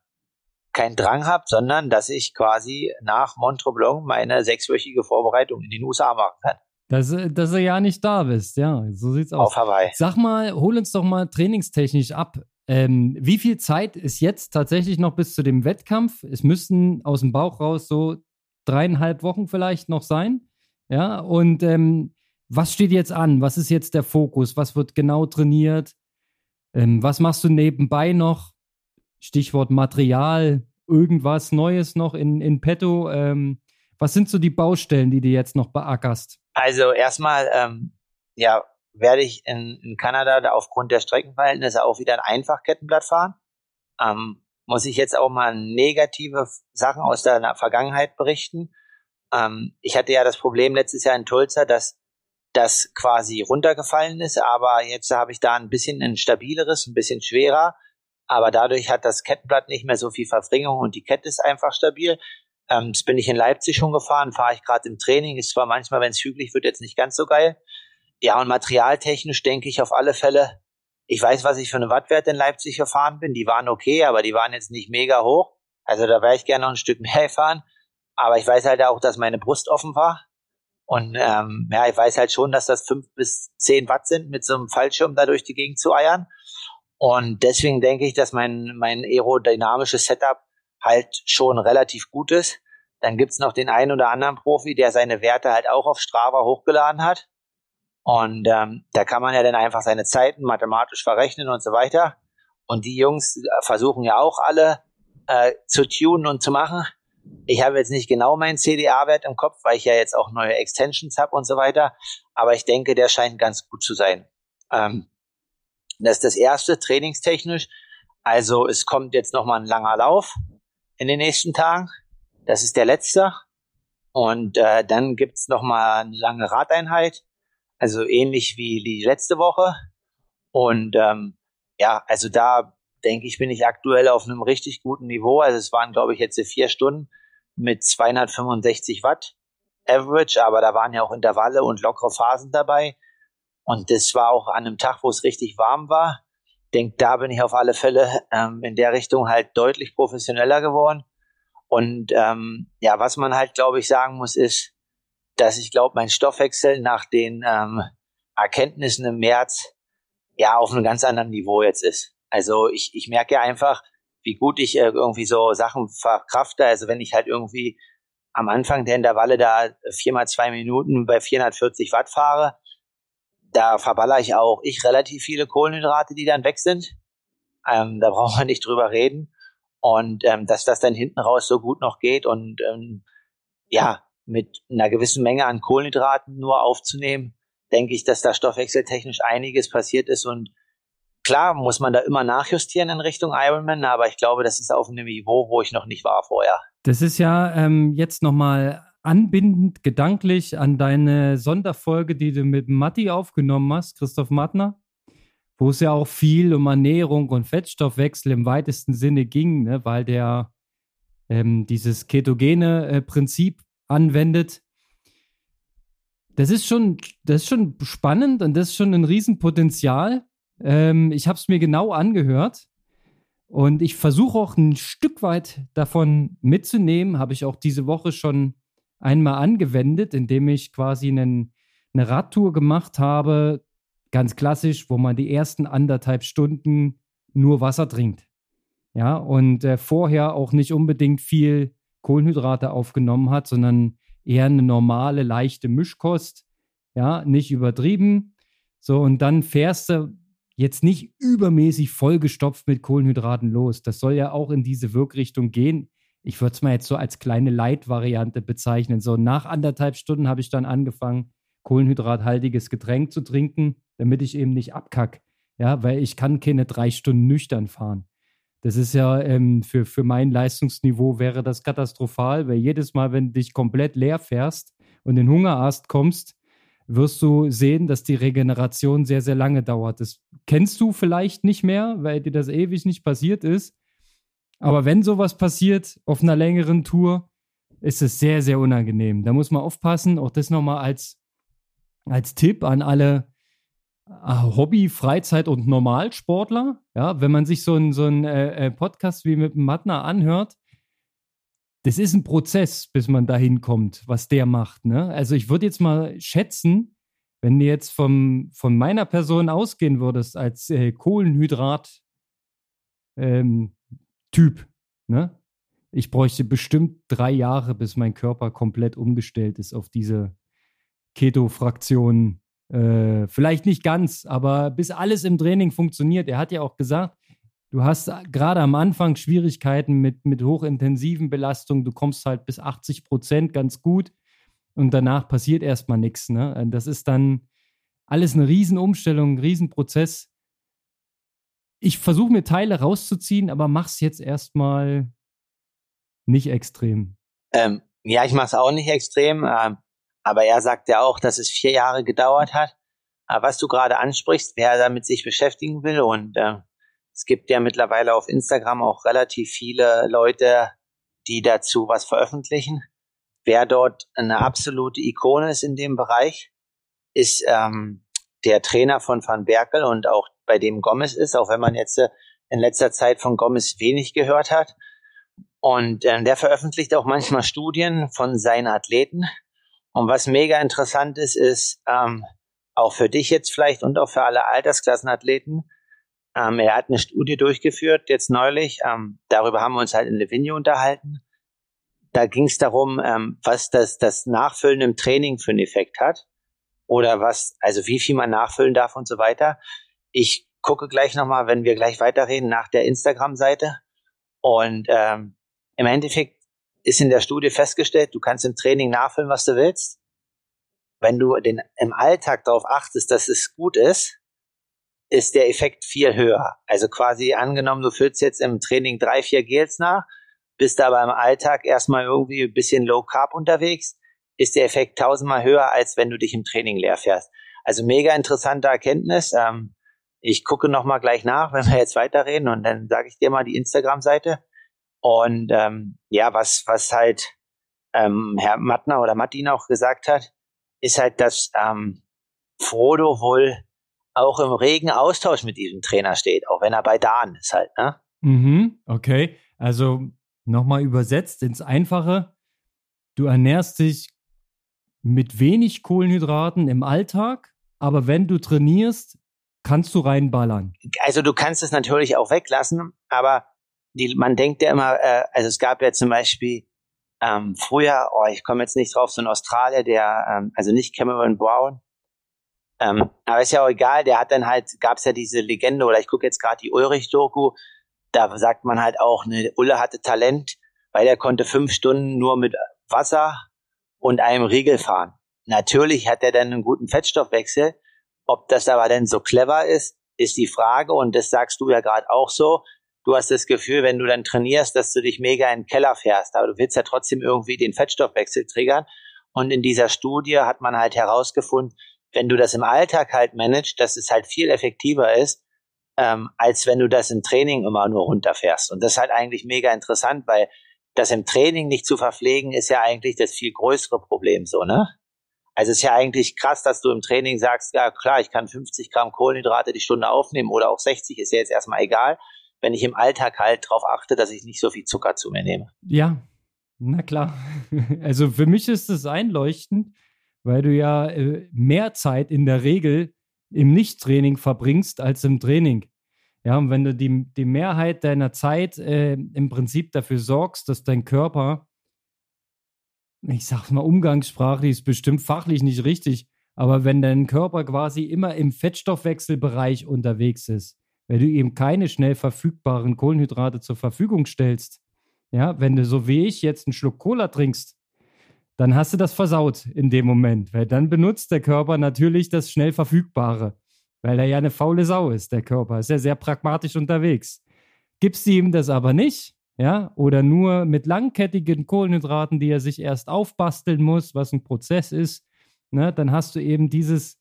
keinen Drang habe, sondern dass ich quasi nach Montreblanc meine sechswöchige Vorbereitung in den USA machen kann. Dass, dass du ja nicht da bist, ja, so sieht's aus. Auf Hawaii. Sag mal, hol uns doch mal trainingstechnisch ab. Ähm, wie viel Zeit ist jetzt tatsächlich noch bis zu dem Wettkampf? Es müssten aus dem Bauch raus so dreieinhalb Wochen vielleicht noch sein. Ja, und ähm, was steht jetzt an? Was ist jetzt der Fokus? Was wird genau trainiert? Ähm, was machst du nebenbei noch? Stichwort Material, irgendwas Neues noch in, in petto? Ähm, was sind so die Baustellen, die du jetzt noch beackerst? Also erstmal, ähm, ja, werde ich in, in Kanada da aufgrund der Streckenverhältnisse auch wieder ein Einfachkettenblatt fahren. Ähm, muss ich jetzt auch mal negative Sachen aus der Vergangenheit berichten. Ähm, ich hatte ja das Problem letztes Jahr in Tulsa, dass das quasi runtergefallen ist, aber jetzt habe ich da ein bisschen ein stabileres, ein bisschen schwerer, aber dadurch hat das Kettenblatt nicht mehr so viel Verfringung und die Kette ist einfach stabil. Ähm, das bin ich in Leipzig schon gefahren, fahre ich gerade im Training. Ist zwar manchmal, wenn es hügelig wird, jetzt nicht ganz so geil. Ja, und materialtechnisch denke ich auf alle Fälle, ich weiß, was ich für eine Wattwert in Leipzig gefahren bin. Die waren okay, aber die waren jetzt nicht mega hoch. Also da wäre ich gerne noch ein Stück mehr gefahren. Aber ich weiß halt auch, dass meine Brust offen war. Und ähm, ja, ich weiß halt schon, dass das fünf bis zehn Watt sind, mit so einem Fallschirm da durch die Gegend zu eiern. Und deswegen denke ich, dass mein, mein aerodynamisches Setup halt schon relativ gut ist. Dann gibt's noch den einen oder anderen Profi, der seine Werte halt auch auf Strava hochgeladen hat. Und ähm, da kann man ja dann einfach seine Zeiten mathematisch verrechnen und so weiter. Und die Jungs versuchen ja auch alle äh, zu tunen und zu machen. Ich habe jetzt nicht genau meinen CDA-Wert im Kopf, weil ich ja jetzt auch neue Extensions habe und so weiter. Aber ich denke, der scheint ganz gut zu sein. Ähm, das ist das erste, trainingstechnisch. Also es kommt jetzt nochmal ein langer Lauf in den nächsten Tagen. Das ist der letzte. Und äh, dann gibt's noch mal eine lange Radeinheit, also ähnlich wie die letzte Woche. Und ähm, ja, also da denke ich, bin ich aktuell auf einem richtig guten Niveau. Also es waren, glaube ich, jetzt vier Stunden mit 265 Watt Average, aber da waren ja auch Intervalle und lockere Phasen dabei. Und das war auch an einem Tag, wo es richtig warm war denke, da bin ich auf alle Fälle ähm, in der Richtung halt deutlich professioneller geworden. Und ähm, ja, was man halt, glaube ich, sagen muss, ist, dass ich glaube, mein Stoffwechsel nach den ähm, Erkenntnissen im März ja auf einem ganz anderen Niveau jetzt ist. Also ich, ich merke einfach, wie gut ich äh, irgendwie so Sachen verkrafte. Also wenn ich halt irgendwie am Anfang der Intervalle da viermal zwei Minuten bei 440 Watt fahre, da verballer ich auch ich relativ viele Kohlenhydrate, die dann weg sind. Ähm, da brauchen wir nicht drüber reden. Und ähm, dass das dann hinten raus so gut noch geht und ähm, ja, mit einer gewissen Menge an Kohlenhydraten nur aufzunehmen, denke ich, dass da stoffwechseltechnisch einiges passiert ist. Und klar muss man da immer nachjustieren in Richtung Ironman, aber ich glaube, das ist auf einem Niveau, wo ich noch nicht war vorher. Das ist ja ähm, jetzt nochmal anbindend gedanklich an deine Sonderfolge, die du mit Matti aufgenommen hast, Christoph Mattner, wo es ja auch viel um Ernährung und Fettstoffwechsel im weitesten Sinne ging, ne, weil der ähm, dieses ketogene äh, Prinzip anwendet. Das ist schon, das ist schon spannend und das ist schon ein Riesenpotenzial. Ähm, ich habe es mir genau angehört und ich versuche auch ein Stück weit davon mitzunehmen. Habe ich auch diese Woche schon einmal angewendet, indem ich quasi einen, eine Radtour gemacht habe, ganz klassisch, wo man die ersten anderthalb Stunden nur Wasser trinkt. Ja, und äh, vorher auch nicht unbedingt viel Kohlenhydrate aufgenommen hat, sondern eher eine normale, leichte Mischkost. Ja, nicht übertrieben. So, und dann fährst du jetzt nicht übermäßig vollgestopft mit Kohlenhydraten los. Das soll ja auch in diese Wirkrichtung gehen. Ich würde es mal jetzt so als kleine Leitvariante bezeichnen. So nach anderthalb Stunden habe ich dann angefangen, kohlenhydrathaltiges Getränk zu trinken, damit ich eben nicht abkack. Ja, weil ich kann keine drei Stunden nüchtern fahren. Das ist ja ähm, für, für mein Leistungsniveau wäre das katastrophal, weil jedes Mal, wenn du dich komplett leer fährst und in Hungerast kommst, wirst du sehen, dass die Regeneration sehr, sehr lange dauert. Das kennst du vielleicht nicht mehr, weil dir das ewig nicht passiert ist. Aber wenn sowas passiert auf einer längeren Tour, ist es sehr, sehr unangenehm. Da muss man aufpassen. Auch das nochmal als, als Tipp an alle äh, Hobby-, Freizeit- und Normalsportler. Ja, wenn man sich so einen so äh, äh, Podcast wie mit Matner anhört, das ist ein Prozess, bis man dahin kommt, was der macht. Ne? Also ich würde jetzt mal schätzen, wenn du jetzt vom, von meiner Person ausgehen würdest als äh, Kohlenhydrat ähm, Typ, ne? Ich bräuchte bestimmt drei Jahre, bis mein Körper komplett umgestellt ist auf diese Keto-Fraktion. Äh, vielleicht nicht ganz, aber bis alles im Training funktioniert. Er hat ja auch gesagt, du hast gerade am Anfang Schwierigkeiten mit, mit hochintensiven Belastungen. Du kommst halt bis 80 Prozent ganz gut und danach passiert erstmal nichts. Ne? Das ist dann alles eine Riesenumstellung, ein Riesenprozess. Ich versuche mir Teile rauszuziehen, aber mach's jetzt erstmal nicht extrem. Ähm, ja, ich mache es auch nicht extrem, ähm, aber er sagt ja auch, dass es vier Jahre gedauert hat. Aber was du gerade ansprichst, wer damit sich beschäftigen will und äh, es gibt ja mittlerweile auf Instagram auch relativ viele Leute, die dazu was veröffentlichen. Wer dort eine absolute Ikone ist in dem Bereich, ist ähm, der Trainer von Van Berkel und auch bei dem Gomez ist, auch wenn man jetzt äh, in letzter Zeit von Gomez wenig gehört hat. Und äh, der veröffentlicht auch manchmal Studien von seinen Athleten. Und was mega interessant ist, ist ähm, auch für dich jetzt vielleicht und auch für alle Altersklassenathleten, ähm, er hat eine Studie durchgeführt, jetzt neulich. Ähm, darüber haben wir uns halt in Livigno unterhalten. Da ging es darum, ähm, was das, das Nachfüllen im Training für einen Effekt hat. Oder was, also wie viel man nachfüllen darf und so weiter. Ich gucke gleich nochmal, wenn wir gleich weiterreden, nach der Instagram-Seite. Und ähm, im Endeffekt ist in der Studie festgestellt, du kannst im Training nachfüllen, was du willst. Wenn du den, im Alltag darauf achtest, dass es gut ist, ist der Effekt viel höher. Also quasi angenommen, du füllst jetzt im Training drei, vier Gels nach, bist aber im Alltag erstmal irgendwie ein bisschen Low Carb unterwegs, ist der Effekt tausendmal höher, als wenn du dich im Training leer fährst. Also mega interessante Erkenntnis. Ähm, ich gucke nochmal gleich nach, wenn wir jetzt weiterreden und dann sage ich dir mal die Instagram-Seite. Und ähm, ja, was, was halt ähm, Herr Mattner oder Martin auch gesagt hat, ist halt, dass ähm, Frodo wohl auch im regen Austausch mit diesem Trainer steht, auch wenn er bei Dan ist halt, ne? Mhm, okay. Also nochmal übersetzt ins Einfache. Du ernährst dich mit wenig Kohlenhydraten im Alltag, aber wenn du trainierst, kannst du reinballern. Also du kannst es natürlich auch weglassen, aber die, man denkt ja immer, äh, also es gab ja zum Beispiel ähm, früher, oh, ich komme jetzt nicht drauf, so ein Australier, der, ähm, also nicht Cameron Brown, ähm, aber ist ja auch egal, der hat dann halt, gab es ja diese Legende, oder ich gucke jetzt gerade die Ulrich-Doku, da sagt man halt auch, ne, Ulle hatte Talent, weil er konnte fünf Stunden nur mit Wasser und einem Riegel fahren. Natürlich hat er dann einen guten Fettstoffwechsel. Ob das aber denn so clever ist, ist die Frage. Und das sagst du ja gerade auch so. Du hast das Gefühl, wenn du dann trainierst, dass du dich mega in den Keller fährst. Aber du willst ja trotzdem irgendwie den Fettstoffwechsel triggern. Und in dieser Studie hat man halt herausgefunden, wenn du das im Alltag halt managst, dass es halt viel effektiver ist, ähm, als wenn du das im Training immer nur runterfährst. Und das ist halt eigentlich mega interessant, weil das im Training nicht zu verpflegen, ist ja eigentlich das viel größere Problem so, ne? Also es ist ja eigentlich krass, dass du im Training sagst, ja klar, ich kann 50 Gramm Kohlenhydrate die Stunde aufnehmen oder auch 60, ist ja jetzt erstmal egal, wenn ich im Alltag halt darauf achte, dass ich nicht so viel Zucker zu mir nehme. Ja, na klar. Also für mich ist es einleuchtend, weil du ja äh, mehr Zeit in der Regel im Nichttraining verbringst als im Training. Ja, und wenn du die, die Mehrheit deiner Zeit äh, im Prinzip dafür sorgst, dass dein Körper, ich sag's mal umgangssprachlich, ist bestimmt fachlich nicht richtig, Aber wenn dein Körper quasi immer im Fettstoffwechselbereich unterwegs ist, wenn du ihm keine schnell verfügbaren Kohlenhydrate zur Verfügung stellst, ja, wenn du so wie ich jetzt einen Schluck Cola trinkst, dann hast du das versaut in dem Moment, weil dann benutzt der Körper natürlich das schnell verfügbare, weil er ja eine faule Sau ist, der Körper, ist ja sehr pragmatisch unterwegs. Gibst du ihm das aber nicht, ja, oder nur mit langkettigen Kohlenhydraten, die er sich erst aufbasteln muss, was ein Prozess ist, ne, dann hast du eben dieses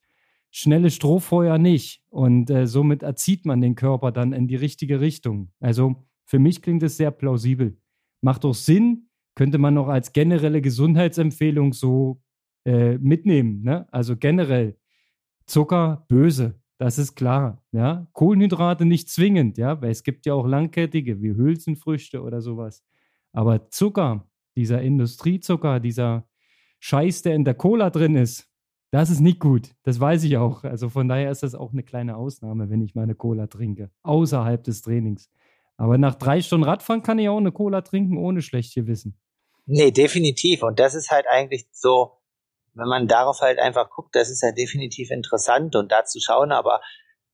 schnelle Strohfeuer nicht. Und äh, somit erzieht man den Körper dann in die richtige Richtung. Also für mich klingt es sehr plausibel. Macht auch Sinn, könnte man noch als generelle Gesundheitsempfehlung so äh, mitnehmen. Ne? Also generell Zucker böse, das ist klar. Ja? Kohlenhydrate nicht zwingend, ja, weil es gibt ja auch langkettige wie Hülsenfrüchte oder sowas. Aber Zucker, dieser Industriezucker, dieser Scheiß, der in der Cola drin ist, das ist nicht gut. Das weiß ich auch. Also von daher ist das auch eine kleine Ausnahme, wenn ich meine Cola trinke. Außerhalb des Trainings. Aber nach drei Stunden Radfahren kann ich auch eine Cola trinken, ohne schlecht Gewissen. Nee, definitiv. Und das ist halt eigentlich so, wenn man darauf halt einfach guckt, das ist ja definitiv interessant und da zu schauen. Aber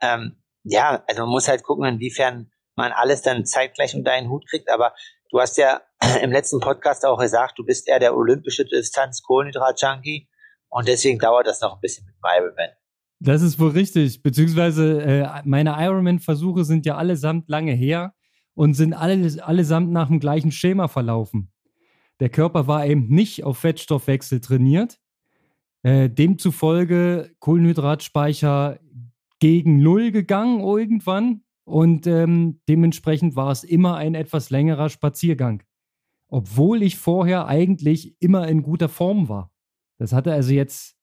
ähm, ja, also man muss halt gucken, inwiefern man alles dann zeitgleich unter einen Hut kriegt. Aber du hast ja im letzten Podcast auch gesagt, du bist eher der olympische Distanz-Kohlenhydrat-Junkie. Und deswegen dauert das noch ein bisschen mit dem Ironman. Das ist wohl richtig. Beziehungsweise äh, meine Ironman-Versuche sind ja allesamt lange her und sind alle, allesamt nach dem gleichen Schema verlaufen. Der Körper war eben nicht auf Fettstoffwechsel trainiert. Äh, demzufolge Kohlenhydratspeicher gegen Null gegangen irgendwann. Und ähm, dementsprechend war es immer ein etwas längerer Spaziergang. Obwohl ich vorher eigentlich immer in guter Form war. Das hatte also jetzt,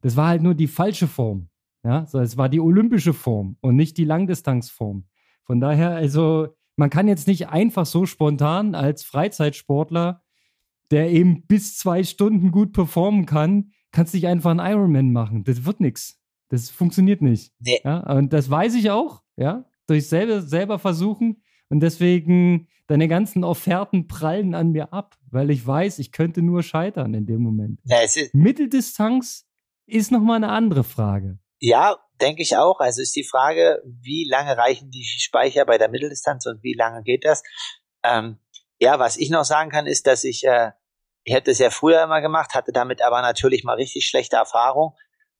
das war halt nur die falsche Form. Ja, so, es war die olympische Form und nicht die Langdistanzform. Von daher, also, man kann jetzt nicht einfach so spontan als Freizeitsportler, der eben bis zwei Stunden gut performen kann, kannst nicht einfach einen Ironman machen. Das wird nichts. Das funktioniert nicht. Nee. Ja, und das weiß ich auch, ja, durch selber, selber versuchen. Und deswegen, deine ganzen Offerten prallen an mir ab, weil ich weiß, ich könnte nur scheitern in dem Moment. Ja, Mitteldistanz ist nochmal eine andere Frage. Ja, denke ich auch. Also ist die Frage, wie lange reichen die Speicher bei der Mitteldistanz und wie lange geht das? Ähm, ja, was ich noch sagen kann, ist, dass ich, äh, ich hätte es ja früher immer gemacht, hatte damit aber natürlich mal richtig schlechte Erfahrung,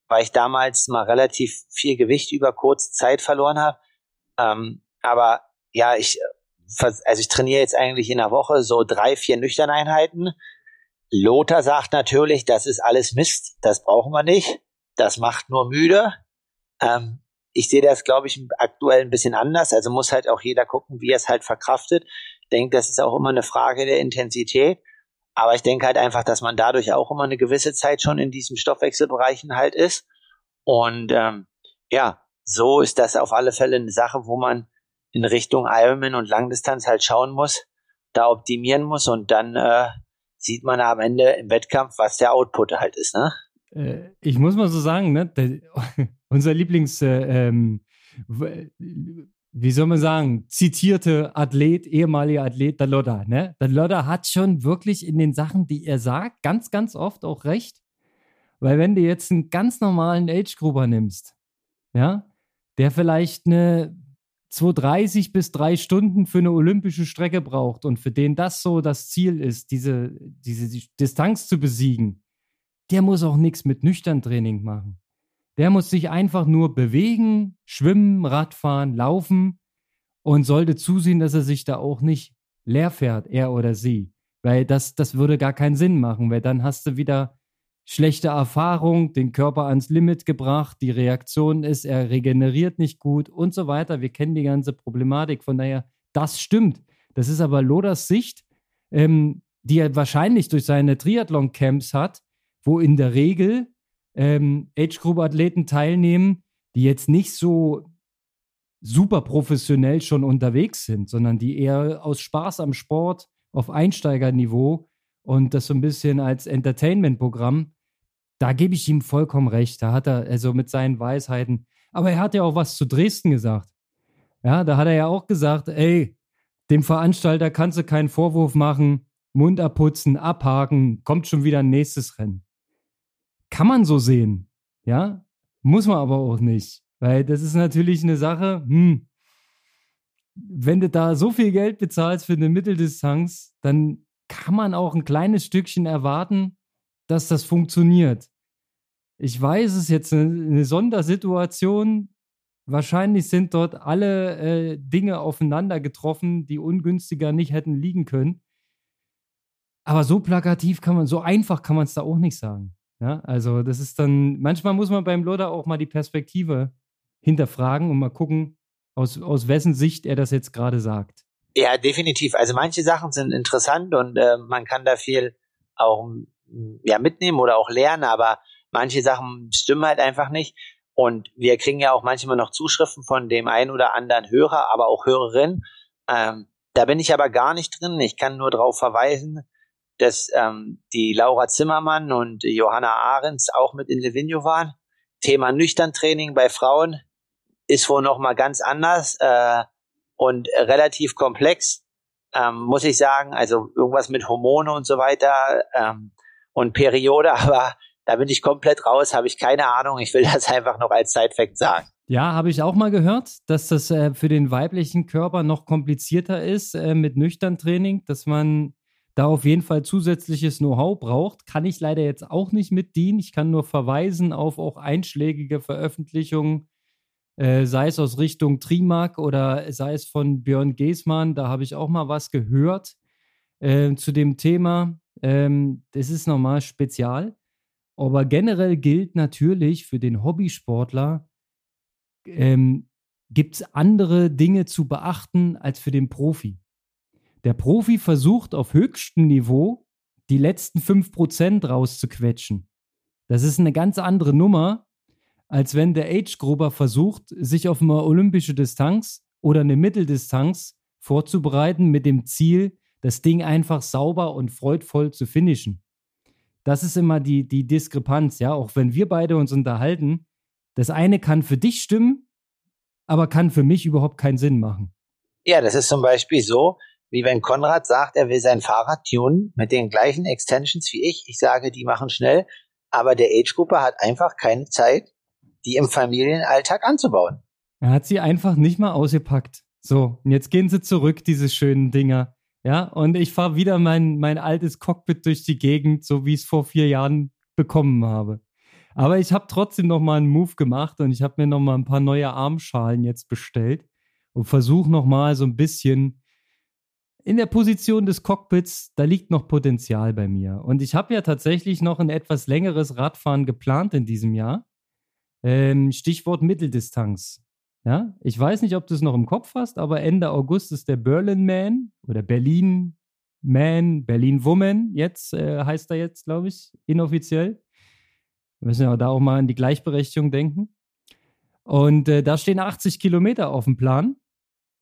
weil ich damals mal relativ viel Gewicht über kurze Zeit verloren habe. Ähm, aber ja, ich, also ich trainiere jetzt eigentlich in der Woche so drei, vier Nüchterneinheiten. Lothar sagt natürlich, das ist alles Mist, das brauchen wir nicht. Das macht nur müde. Ähm, ich sehe das, glaube ich, aktuell ein bisschen anders. Also muss halt auch jeder gucken, wie er es halt verkraftet. Ich denke, das ist auch immer eine Frage der Intensität. Aber ich denke halt einfach, dass man dadurch auch immer eine gewisse Zeit schon in diesen Stoffwechselbereichen halt ist. Und ähm, ja, so ist das auf alle Fälle eine Sache, wo man in Richtung Ironman und Langdistanz halt schauen muss, da optimieren muss und dann äh, sieht man am Ende im Wettkampf, was der Output halt ist, ne? Äh, ich muss mal so sagen, ne, der, unser Lieblings, äh, ähm, wie soll man sagen, zitierte Athlet, ehemaliger Athlet, der Lodder, ne? Der Lodder hat schon wirklich in den Sachen, die er sagt, ganz, ganz oft auch recht. Weil wenn du jetzt einen ganz normalen Age-Gruber nimmst, ja, der vielleicht eine 2,30 bis drei Stunden für eine olympische Strecke braucht und für den das so das Ziel ist, diese, diese Distanz zu besiegen, der muss auch nichts mit nüchtern Training machen. Der muss sich einfach nur bewegen, schwimmen, Radfahren, laufen und sollte zusehen, dass er sich da auch nicht leer fährt, er oder sie. Weil das, das würde gar keinen Sinn machen, weil dann hast du wieder schlechte Erfahrung, den Körper ans Limit gebracht, die Reaktion ist, er regeneriert nicht gut und so weiter. Wir kennen die ganze Problematik. Von daher, das stimmt. Das ist aber Loders Sicht, ähm, die er wahrscheinlich durch seine Triathlon-Camps hat, wo in der Regel ähm, Age-Group-Athleten teilnehmen, die jetzt nicht so super professionell schon unterwegs sind, sondern die eher aus Spaß am Sport auf Einsteigerniveau und das so ein bisschen als Entertainment-Programm da gebe ich ihm vollkommen recht. Da hat er, also mit seinen Weisheiten. Aber er hat ja auch was zu Dresden gesagt. Ja, da hat er ja auch gesagt, ey, dem Veranstalter kannst du keinen Vorwurf machen, Mund abputzen, abhaken, kommt schon wieder ein nächstes Rennen. Kann man so sehen. Ja, muss man aber auch nicht, weil das ist natürlich eine Sache, hm, wenn du da so viel Geld bezahlst für eine Mitteldistanz, dann kann man auch ein kleines Stückchen erwarten, dass das funktioniert. Ich weiß, es ist jetzt eine, eine Sondersituation. Wahrscheinlich sind dort alle äh, Dinge aufeinander getroffen, die ungünstiger nicht hätten liegen können. Aber so plakativ kann man, so einfach kann man es da auch nicht sagen. Ja, also das ist dann, manchmal muss man beim Loder auch mal die Perspektive hinterfragen und mal gucken, aus, aus wessen Sicht er das jetzt gerade sagt. Ja, definitiv. Also manche Sachen sind interessant und äh, man kann da viel auch ja, mitnehmen oder auch lernen, aber manche Sachen stimmen halt einfach nicht. Und wir kriegen ja auch manchmal noch Zuschriften von dem einen oder anderen Hörer, aber auch Hörerin. Ähm, da bin ich aber gar nicht drin. Ich kann nur darauf verweisen, dass ähm, die Laura Zimmermann und Johanna Ahrens auch mit in Livigno waren. Thema Nüchtern-Training bei Frauen ist wohl noch mal ganz anders äh, und relativ komplex, ähm, muss ich sagen. Also irgendwas mit Hormone und so weiter ähm, und Periode, aber da bin ich komplett raus, habe ich keine Ahnung. Ich will das einfach noch als Side-Fact sagen. Ja, habe ich auch mal gehört, dass das äh, für den weiblichen Körper noch komplizierter ist äh, mit Nüchtern-Training, dass man da auf jeden Fall zusätzliches Know-how braucht. Kann ich leider jetzt auch nicht mit dienen. Ich kann nur verweisen auf auch einschlägige Veröffentlichungen, äh, sei es aus Richtung Trimark oder sei es von Björn Geßmann. Da habe ich auch mal was gehört äh, zu dem Thema. Ähm, das ist nochmal spezial. Aber generell gilt natürlich für den Hobbysportler, ähm, gibt es andere Dinge zu beachten als für den Profi. Der Profi versucht auf höchstem Niveau die letzten 5% rauszuquetschen. Das ist eine ganz andere Nummer, als wenn der Age-Gruber versucht, sich auf eine olympische Distanz oder eine Mitteldistanz vorzubereiten mit dem Ziel, das Ding einfach sauber und freudvoll zu finishen. Das ist immer die, die Diskrepanz, ja, auch wenn wir beide uns unterhalten. Das eine kann für dich stimmen, aber kann für mich überhaupt keinen Sinn machen. Ja, das ist zum Beispiel so, wie wenn Konrad sagt, er will sein Fahrrad tunen mit den gleichen Extensions wie ich. Ich sage, die machen schnell, aber der Age-Gruppe hat einfach keine Zeit, die im Familienalltag anzubauen. Er hat sie einfach nicht mal ausgepackt. So, und jetzt gehen sie zurück, diese schönen Dinger. Ja, und ich fahre wieder mein, mein altes Cockpit durch die Gegend, so wie ich es vor vier Jahren bekommen habe. Aber ich habe trotzdem noch mal einen Move gemacht und ich habe mir noch mal ein paar neue Armschalen jetzt bestellt und versuche noch mal so ein bisschen in der Position des Cockpits, da liegt noch Potenzial bei mir. Und ich habe ja tatsächlich noch ein etwas längeres Radfahren geplant in diesem Jahr. Ähm, Stichwort Mitteldistanz. Ja, ich weiß nicht, ob du es noch im Kopf hast, aber Ende August ist der Berlin Man oder Berlin Man, Berlin Woman, jetzt äh, heißt er jetzt, glaube ich, inoffiziell. Wir müssen ja da auch mal an die Gleichberechtigung denken. Und äh, da stehen 80 Kilometer auf dem Plan.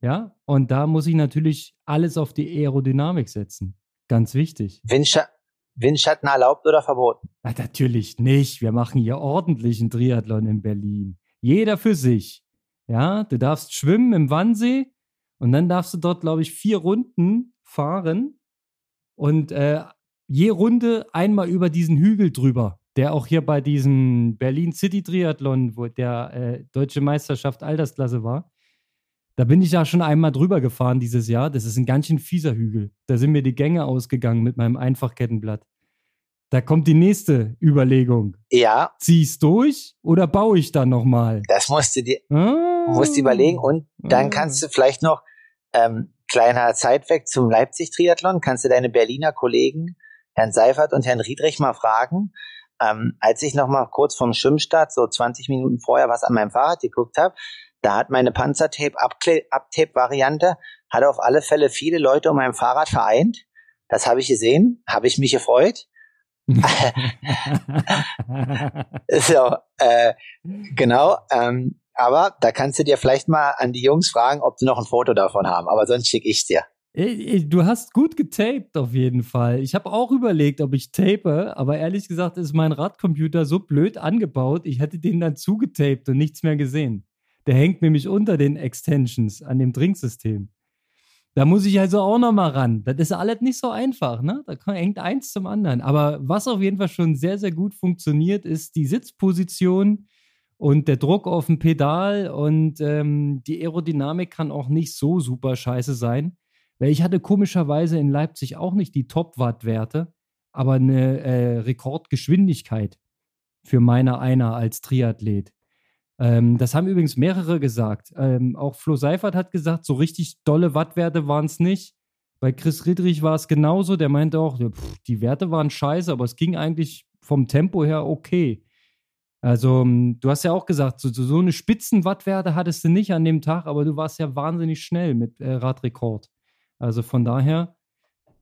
Ja, und da muss ich natürlich alles auf die Aerodynamik setzen. Ganz wichtig. Windscha Windschatten erlaubt oder verboten? Na, natürlich nicht. Wir machen hier ordentlichen Triathlon in Berlin. Jeder für sich. Ja, du darfst schwimmen im Wannsee und dann darfst du dort, glaube ich, vier Runden fahren und äh, je Runde einmal über diesen Hügel drüber, der auch hier bei diesem Berlin City Triathlon, wo der äh, deutsche Meisterschaft Altersklasse war, da bin ich ja schon einmal drüber gefahren dieses Jahr. Das ist ein ganz schön fieser Hügel. Da sind mir die Gänge ausgegangen mit meinem Einfachkettenblatt. Da kommt die nächste Überlegung. Ja. Zieh durch oder baue ich dann nochmal? Das musst du dir ah. musst du überlegen. Und dann ah. kannst du vielleicht noch, ähm, kleiner Zeitweg zum Leipzig-Triathlon, kannst du deine Berliner Kollegen, Herrn Seifert und Herrn Riedrich mal fragen, ähm, als ich noch mal kurz vom Schwimmstart, so 20 Minuten vorher, was an meinem Fahrrad geguckt habe, da hat meine Panzertape-Abtape-Variante, hat auf alle Fälle viele Leute um mein Fahrrad vereint. Das habe ich gesehen, habe ich mich gefreut. so, äh, genau. Ähm, aber da kannst du dir vielleicht mal an die Jungs fragen, ob sie noch ein Foto davon haben. Aber sonst schicke ich dir. Du hast gut getaped auf jeden Fall. Ich habe auch überlegt, ob ich tape, aber ehrlich gesagt ist mein Radcomputer so blöd angebaut, ich hätte den dann zugetaped und nichts mehr gesehen. Der hängt nämlich unter den Extensions an dem Drinksystem. Da muss ich also auch noch mal ran. Das ist alles nicht so einfach, ne? Da hängt eins zum anderen. Aber was auf jeden Fall schon sehr, sehr gut funktioniert, ist die Sitzposition und der Druck auf dem Pedal und ähm, die Aerodynamik kann auch nicht so super scheiße sein. Weil ich hatte komischerweise in Leipzig auch nicht die Top-Watt-Werte, aber eine äh, Rekordgeschwindigkeit für meiner einer als Triathlet. Ähm, das haben übrigens mehrere gesagt. Ähm, auch Flo Seifert hat gesagt, so richtig dolle Wattwerte waren es nicht. Bei Chris Riedrich war es genauso. Der meinte auch, pff, die Werte waren scheiße, aber es ging eigentlich vom Tempo her okay. Also, ähm, du hast ja auch gesagt, so, so eine Spitzenwattwerte hattest du nicht an dem Tag, aber du warst ja wahnsinnig schnell mit äh, Radrekord. Also von daher,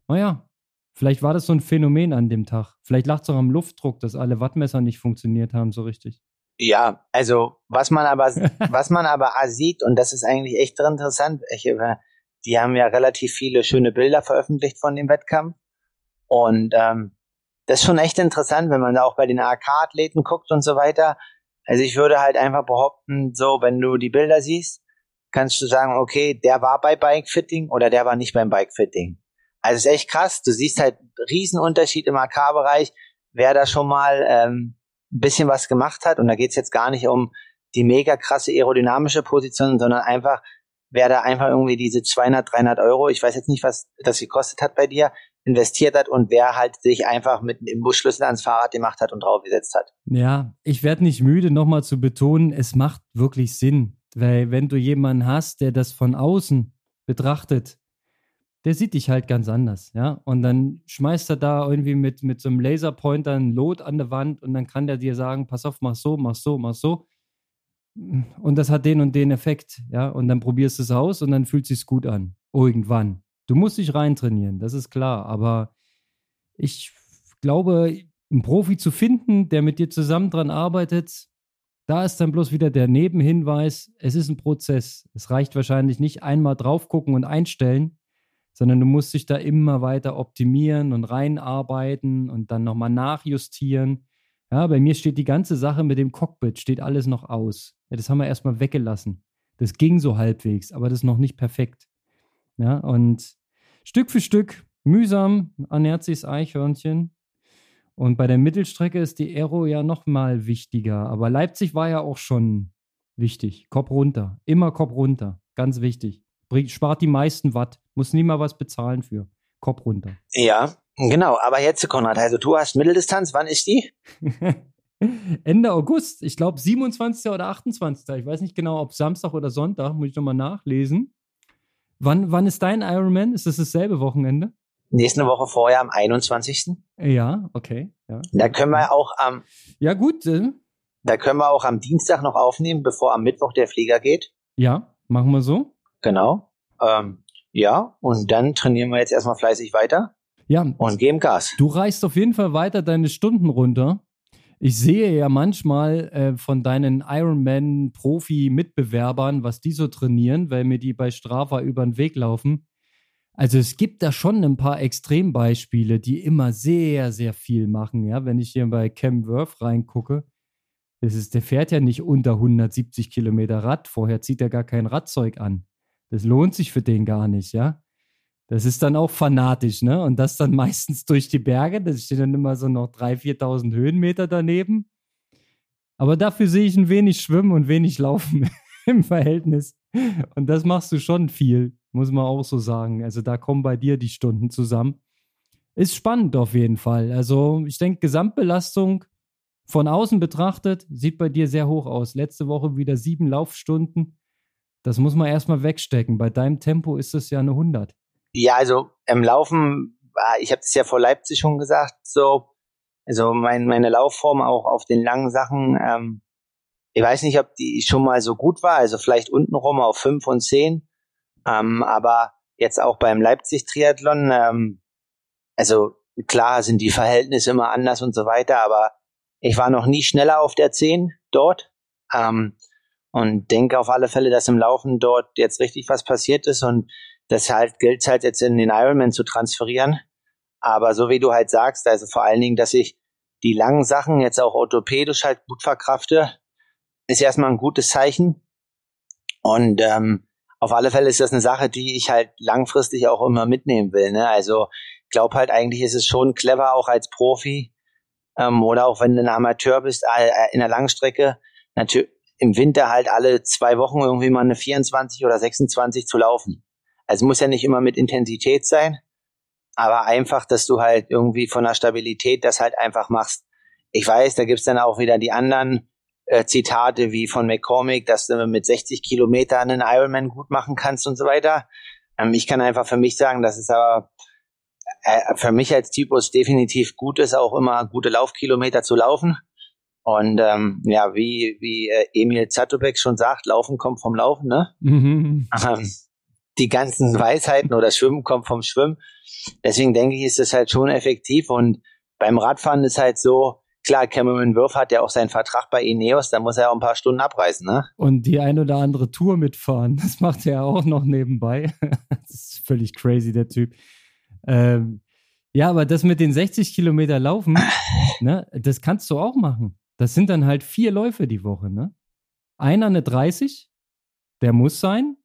naja, vielleicht war das so ein Phänomen an dem Tag. Vielleicht lag es auch am Luftdruck, dass alle Wattmesser nicht funktioniert haben so richtig. Ja, also was man aber was man aber sieht und das ist eigentlich echt interessant. Ich, die haben ja relativ viele schöne Bilder veröffentlicht von dem Wettkampf und ähm, das ist schon echt interessant, wenn man da auch bei den AK-Athleten guckt und so weiter. Also ich würde halt einfach behaupten, so wenn du die Bilder siehst, kannst du sagen, okay, der war bei Bike-Fitting oder der war nicht beim Bike-Fitting. Also ist echt krass. Du siehst halt Riesenunterschied im AK-Bereich, wer da schon mal ähm, ein bisschen was gemacht hat. Und da geht's jetzt gar nicht um die mega krasse aerodynamische Position, sondern einfach, wer da einfach irgendwie diese 200, 300 Euro, ich weiß jetzt nicht, was das gekostet hat bei dir, investiert hat und wer halt sich einfach mit dem Busschlüssel ans Fahrrad gemacht hat und draufgesetzt hat. Ja, ich werde nicht müde, nochmal zu betonen, es macht wirklich Sinn, weil wenn du jemanden hast, der das von außen betrachtet, der sieht dich halt ganz anders, ja. Und dann schmeißt er da irgendwie mit, mit so einem Laserpointer ein Lot an der Wand und dann kann der dir sagen, pass auf, mach so, mach so, mach so. Und das hat den und den Effekt, ja. Und dann probierst du es aus und dann fühlt es sich gut an. Irgendwann. Du musst dich reintrainieren, das ist klar. Aber ich glaube, einen Profi zu finden, der mit dir zusammen dran arbeitet, da ist dann bloß wieder der Nebenhinweis, es ist ein Prozess. Es reicht wahrscheinlich nicht einmal drauf gucken und einstellen, sondern du musst dich da immer weiter optimieren und reinarbeiten und dann nochmal nachjustieren. Ja, bei mir steht die ganze Sache mit dem Cockpit, steht alles noch aus. Ja, das haben wir erstmal weggelassen. Das ging so halbwegs, aber das ist noch nicht perfekt. Ja, und Stück für Stück, mühsam ernährt sich das Eichhörnchen. Und bei der Mittelstrecke ist die Aero ja nochmal wichtiger. Aber Leipzig war ja auch schon wichtig. Kopf runter. Immer Kopf runter. Ganz wichtig. Bringt, spart die meisten Watt. Muss nie mal was bezahlen für. Kopf runter. Ja, genau. Aber jetzt, Konrad, also du hast Mitteldistanz. Wann ist die? Ende August. Ich glaube 27. oder 28. Ich weiß nicht genau, ob Samstag oder Sonntag. Muss ich nochmal nachlesen. Wann, wann ist dein Ironman? Ist das dasselbe Wochenende? Nächste Woche vorher am 21. Ja, okay. Ja. Da können wir auch am. Ja, gut. Äh. Da können wir auch am Dienstag noch aufnehmen, bevor am Mittwoch der Flieger geht. Ja, machen wir so. Genau. Ähm, ja, und dann trainieren wir jetzt erstmal fleißig weiter. Ja. Und geben Gas. Du reichst auf jeden Fall weiter deine Stunden runter. Ich sehe ja manchmal äh, von deinen Ironman-Profi-Mitbewerbern, was die so trainieren, weil mir die bei Strava über den Weg laufen. Also es gibt da schon ein paar Extrembeispiele, die immer sehr, sehr viel machen. Ja, wenn ich hier bei Cam Worth reingucke, das ist, der fährt ja nicht unter 170 Kilometer Rad. Vorher zieht er gar kein Radzeug an. Das lohnt sich für den gar nicht, ja. Das ist dann auch fanatisch, ne? Und das dann meistens durch die Berge. Das steht dann immer so noch 3.000, 4.000 Höhenmeter daneben. Aber dafür sehe ich ein wenig Schwimmen und wenig Laufen im Verhältnis. Und das machst du schon viel, muss man auch so sagen. Also da kommen bei dir die Stunden zusammen. Ist spannend auf jeden Fall. Also ich denke, Gesamtbelastung von außen betrachtet sieht bei dir sehr hoch aus. Letzte Woche wieder sieben Laufstunden. Das muss man erstmal wegstecken. Bei deinem Tempo ist es ja eine 100. Ja, also im Laufen, ah, ich habe das ja vor Leipzig schon gesagt, so, also mein, meine Laufform auch auf den langen Sachen, ähm, ich weiß nicht, ob die schon mal so gut war, also vielleicht untenrum auf fünf und zehn, ähm, aber jetzt auch beim Leipzig-Triathlon, ähm, also klar sind die Verhältnisse immer anders und so weiter, aber ich war noch nie schneller auf der zehn dort ähm, und denke auf alle Fälle, dass im Laufen dort jetzt richtig was passiert ist und das halt gilt halt jetzt in den Ironman zu transferieren. Aber so wie du halt sagst, also vor allen Dingen, dass ich die langen Sachen jetzt auch orthopädisch halt gut verkrafte, ist erstmal ein gutes Zeichen. Und ähm, auf alle Fälle ist das eine Sache, die ich halt langfristig auch immer mitnehmen will. Ne? Also ich glaube halt eigentlich ist es schon clever auch als Profi ähm, oder auch wenn du ein Amateur bist äh, in der Langstrecke natürlich im Winter halt alle zwei Wochen irgendwie mal eine 24 oder 26 zu laufen. Also muss ja nicht immer mit Intensität sein, aber einfach, dass du halt irgendwie von der Stabilität das halt einfach machst. Ich weiß, da gibt's dann auch wieder die anderen äh, Zitate wie von McCormick, dass du mit 60 Kilometern einen Ironman gut machen kannst und so weiter. Ähm, ich kann einfach für mich sagen, dass es aber äh, für mich als Typus definitiv gut ist, auch immer gute Laufkilometer zu laufen. Und ähm, ja, wie, wie äh, Emil Zatubek schon sagt, Laufen kommt vom Laufen, ne? Mhm. Ähm, die ganzen Weisheiten oder Schwimmen kommt vom Schwimmen. Deswegen denke ich, ist es halt schon effektiv. Und beim Radfahren ist halt so, klar, Cameron Wirth hat ja auch seinen Vertrag bei Ineos, da muss er auch ein paar Stunden abreisen, ne? Und die ein oder andere Tour mitfahren, das macht er auch noch nebenbei. das ist völlig crazy, der Typ. Ähm, ja, aber das mit den 60 Kilometer Laufen, ne, das kannst du auch machen. Das sind dann halt vier Läufe die Woche, ne? Einer eine 30, der muss sein,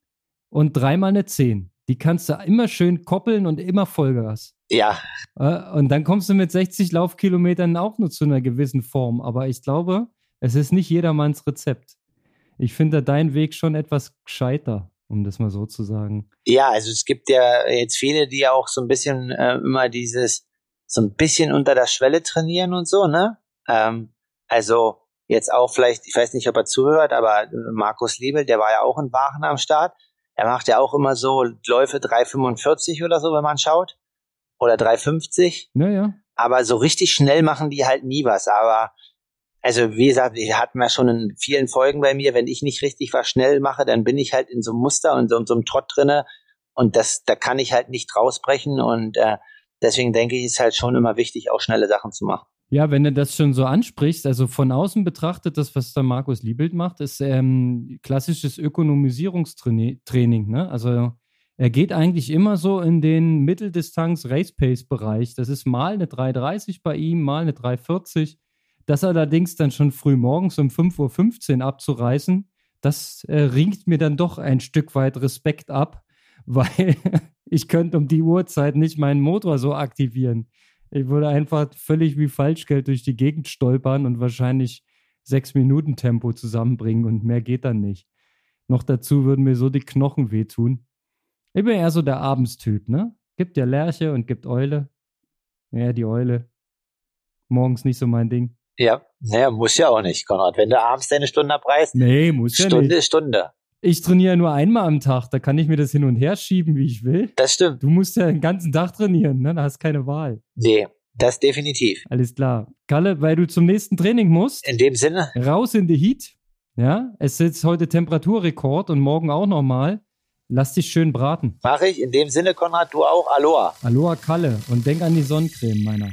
und dreimal eine 10. Die kannst du immer schön koppeln und immer Vollgas. Ja. Äh, und dann kommst du mit 60 Laufkilometern auch nur zu einer gewissen Form. Aber ich glaube, es ist nicht jedermanns Rezept. Ich finde dein Weg schon etwas gescheiter, um das mal so zu sagen. Ja, also es gibt ja jetzt viele, die auch so ein bisschen äh, immer dieses, so ein bisschen unter der Schwelle trainieren und so, ne? Ähm, also jetzt auch vielleicht, ich weiß nicht, ob er zuhört, aber Markus Liebel, der war ja auch in Waren am Start er macht ja auch immer so Läufe 3,45 oder so, wenn man schaut. Oder 3,50. Naja. Aber so richtig schnell machen die halt nie was. Aber, also wie gesagt, die hatten ja schon in vielen Folgen bei mir, wenn ich nicht richtig was schnell mache, dann bin ich halt in so einem Muster und so, in so einem Trott drinne. Und das, da kann ich halt nicht rausbrechen. Und äh, deswegen denke ich, ist halt schon immer wichtig, auch schnelle Sachen zu machen. Ja, wenn du das schon so ansprichst, also von außen betrachtet, das, was der Markus Liebelt macht, ist ähm, klassisches Ökonomisierungstraining. Ne? Also er geht eigentlich immer so in den Mitteldistanz-Race-Pace-Bereich. Das ist mal eine 3,30 bei ihm, mal eine 3,40. Das allerdings dann schon früh morgens um 5.15 Uhr abzureißen, das äh, ringt mir dann doch ein Stück weit Respekt ab, weil ich könnte um die Uhrzeit nicht meinen Motor so aktivieren. Ich würde einfach völlig wie Falschgeld durch die Gegend stolpern und wahrscheinlich sechs Minuten Tempo zusammenbringen und mehr geht dann nicht. Noch dazu würden mir so die Knochen wehtun. Ich bin eher so der Abendstyp, ne? Gibt ja Lerche und gibt Eule. Ja, die Eule. Morgens nicht so mein Ding. Ja, naja, muss ja auch nicht, Konrad. Wenn du abends deine Stunde abreißt, nee, muss ja Stunde nicht. Stunde. Ich trainiere nur einmal am Tag, da kann ich mir das hin und her schieben, wie ich will. Das stimmt. Du musst ja den ganzen Tag trainieren, ne? Da hast keine Wahl. Nee, das definitiv. Alles klar. Kalle, weil du zum nächsten Training musst. In dem Sinne. Raus in die Heat. Ja, es ist heute Temperaturrekord und morgen auch nochmal. Lass dich schön braten. Mach ich. In dem Sinne, Konrad, du auch. Aloha. Aloha, Kalle. Und denk an die Sonnencreme, meiner.